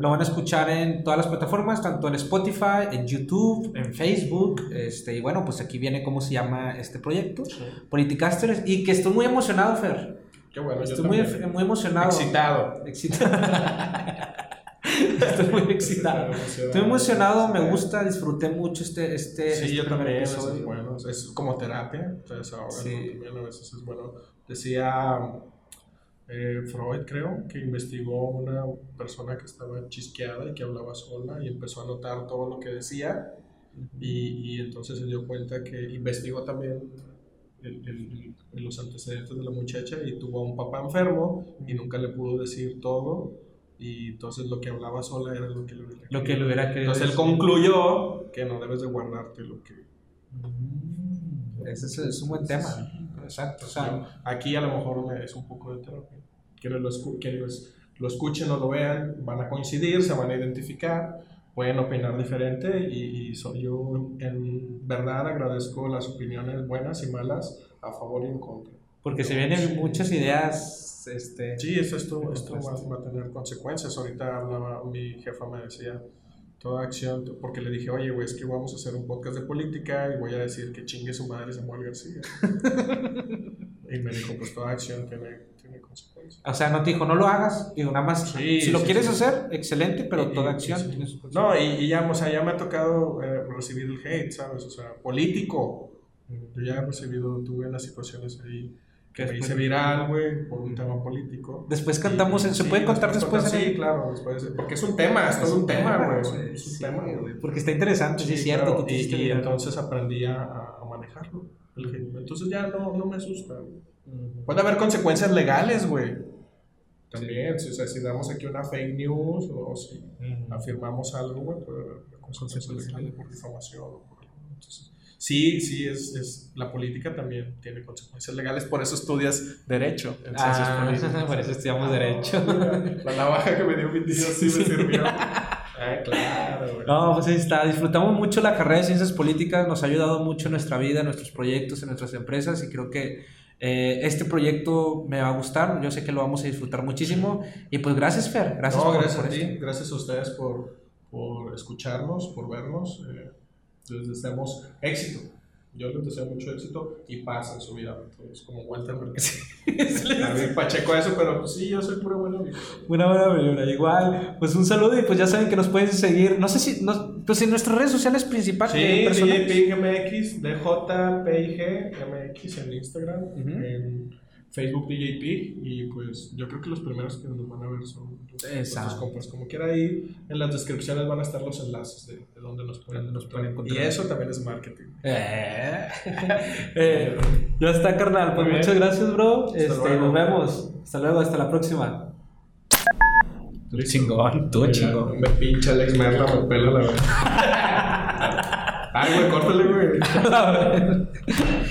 Lo van a escuchar en todas las plataformas, tanto en Spotify, en YouTube, en Facebook. Este, y bueno, pues aquí viene cómo se llama este proyecto, Politicasters, y que estoy muy emocionado, Fer. Qué bueno, estoy muy, muy emocionado. Excitado. Excitado. [laughs] [laughs] Estoy muy excitado. Estoy emocionado, me gusta, disfruté mucho este, este, sí, este yo también, es bueno, es como terapia, entonces ahora sí. también a veces es bueno. Decía eh, Freud, creo, que investigó una persona que estaba chisqueada y que hablaba sola y empezó a notar todo lo que decía. Y, y entonces se dio cuenta que investigó también los antecedentes de la muchacha y tuvo a un papá enfermo y nunca le pudo decir todo y entonces lo que hablaba sola era lo que le hubiera Lo que le hubiera querido Entonces él concluyó que no debes de guardarte lo que... Mm, ese es, un buen tema. Exacto. O sea, aquí a lo mejor es un poco de terapia. Quienes lo, lo escuchen o lo vean, van a coincidir, se van a identificar, pueden opinar diferente y, y yo en verdad agradezco las opiniones buenas y malas a favor y en contra. Porque se vienen muchas ideas este... Sí, esto, esto, esto va, a tener consecuencias. Ahorita hablaba, mi jefa me decía, toda acción, porque le dije, oye, güey, es que vamos a hacer un podcast de política y voy a decir que chingue su madre Samuel García. [laughs] y me dijo, pues toda acción tiene, tiene, consecuencias. O sea, no te dijo, no lo hagas, digo, nada más, si lo quieres hacer, excelente, pero toda acción tiene sus No, y, ya, o sea, ya me ha tocado eh, recibir el hate, ¿sabes? O sea, político. Yo ya he recibido, tuve las situaciones ahí que me hice viral, güey, por un tema político. Después cantamos, ¿se puede contar después? sí, claro, después, porque es un tema, es todo un tema, güey. Es un tema, güey. Porque está interesante, sí, es cierto. y, y entonces aprendí a, a manejarlo. Entonces ya no, no me asusta, Puede haber consecuencias legales, güey. También, o sea, si damos aquí una fake news o si afirmamos algo, güey, puede haber consecuencias legales por difamación o por entonces, sí, sí, es, es, la política también tiene consecuencias legales, por eso estudias Derecho. ah, [laughs] por eso estudiamos Derecho. La, navaja que me dio mi tío sí me [laughs] sirvió. Ah, claro. No, pues ahí está. Disfrutamos mucho la carrera de Ciencias Políticas, nos ha ayudado mucho en nuestra vida, en nuestros proyectos, en nuestras empresas y creo que eh, este proyecto me va a gustar, yo sé que lo vamos a disfrutar muchísimo y pues gracias Fer, gracias no, gracias a ti, gracias a ustedes por, por escucharnos, por vernos. Eh les deseamos éxito. Yo les deseo mucho éxito y paz en su vida. Entonces, como Walter Mercado. [laughs] También pacheco eso, pero pues sí, yo soy pura buena vida. Una buena vida, igual. Pues un saludo y pues ya saben que nos pueden seguir. No sé si, no, pues en nuestras redes sociales principales. Sí, sí, PIGMX, DJ MX en Instagram. en Facebook DJP y pues yo creo que los primeros que nos van a ver son los, compas. Como quiera ahí en las descripciones van a estar los enlaces de, de donde nos pueden, nos pueden encontrar. Y eso también es marketing. Eh. [laughs] eh, ya está, carnal. Pues muchas gracias, bro. Este, nos vemos. Hasta luego, hasta la próxima. Chingón, tú chingón. Me pincha Alex Merla, me pela la verdad. [laughs] Ay, güey, córtale, güey. [laughs]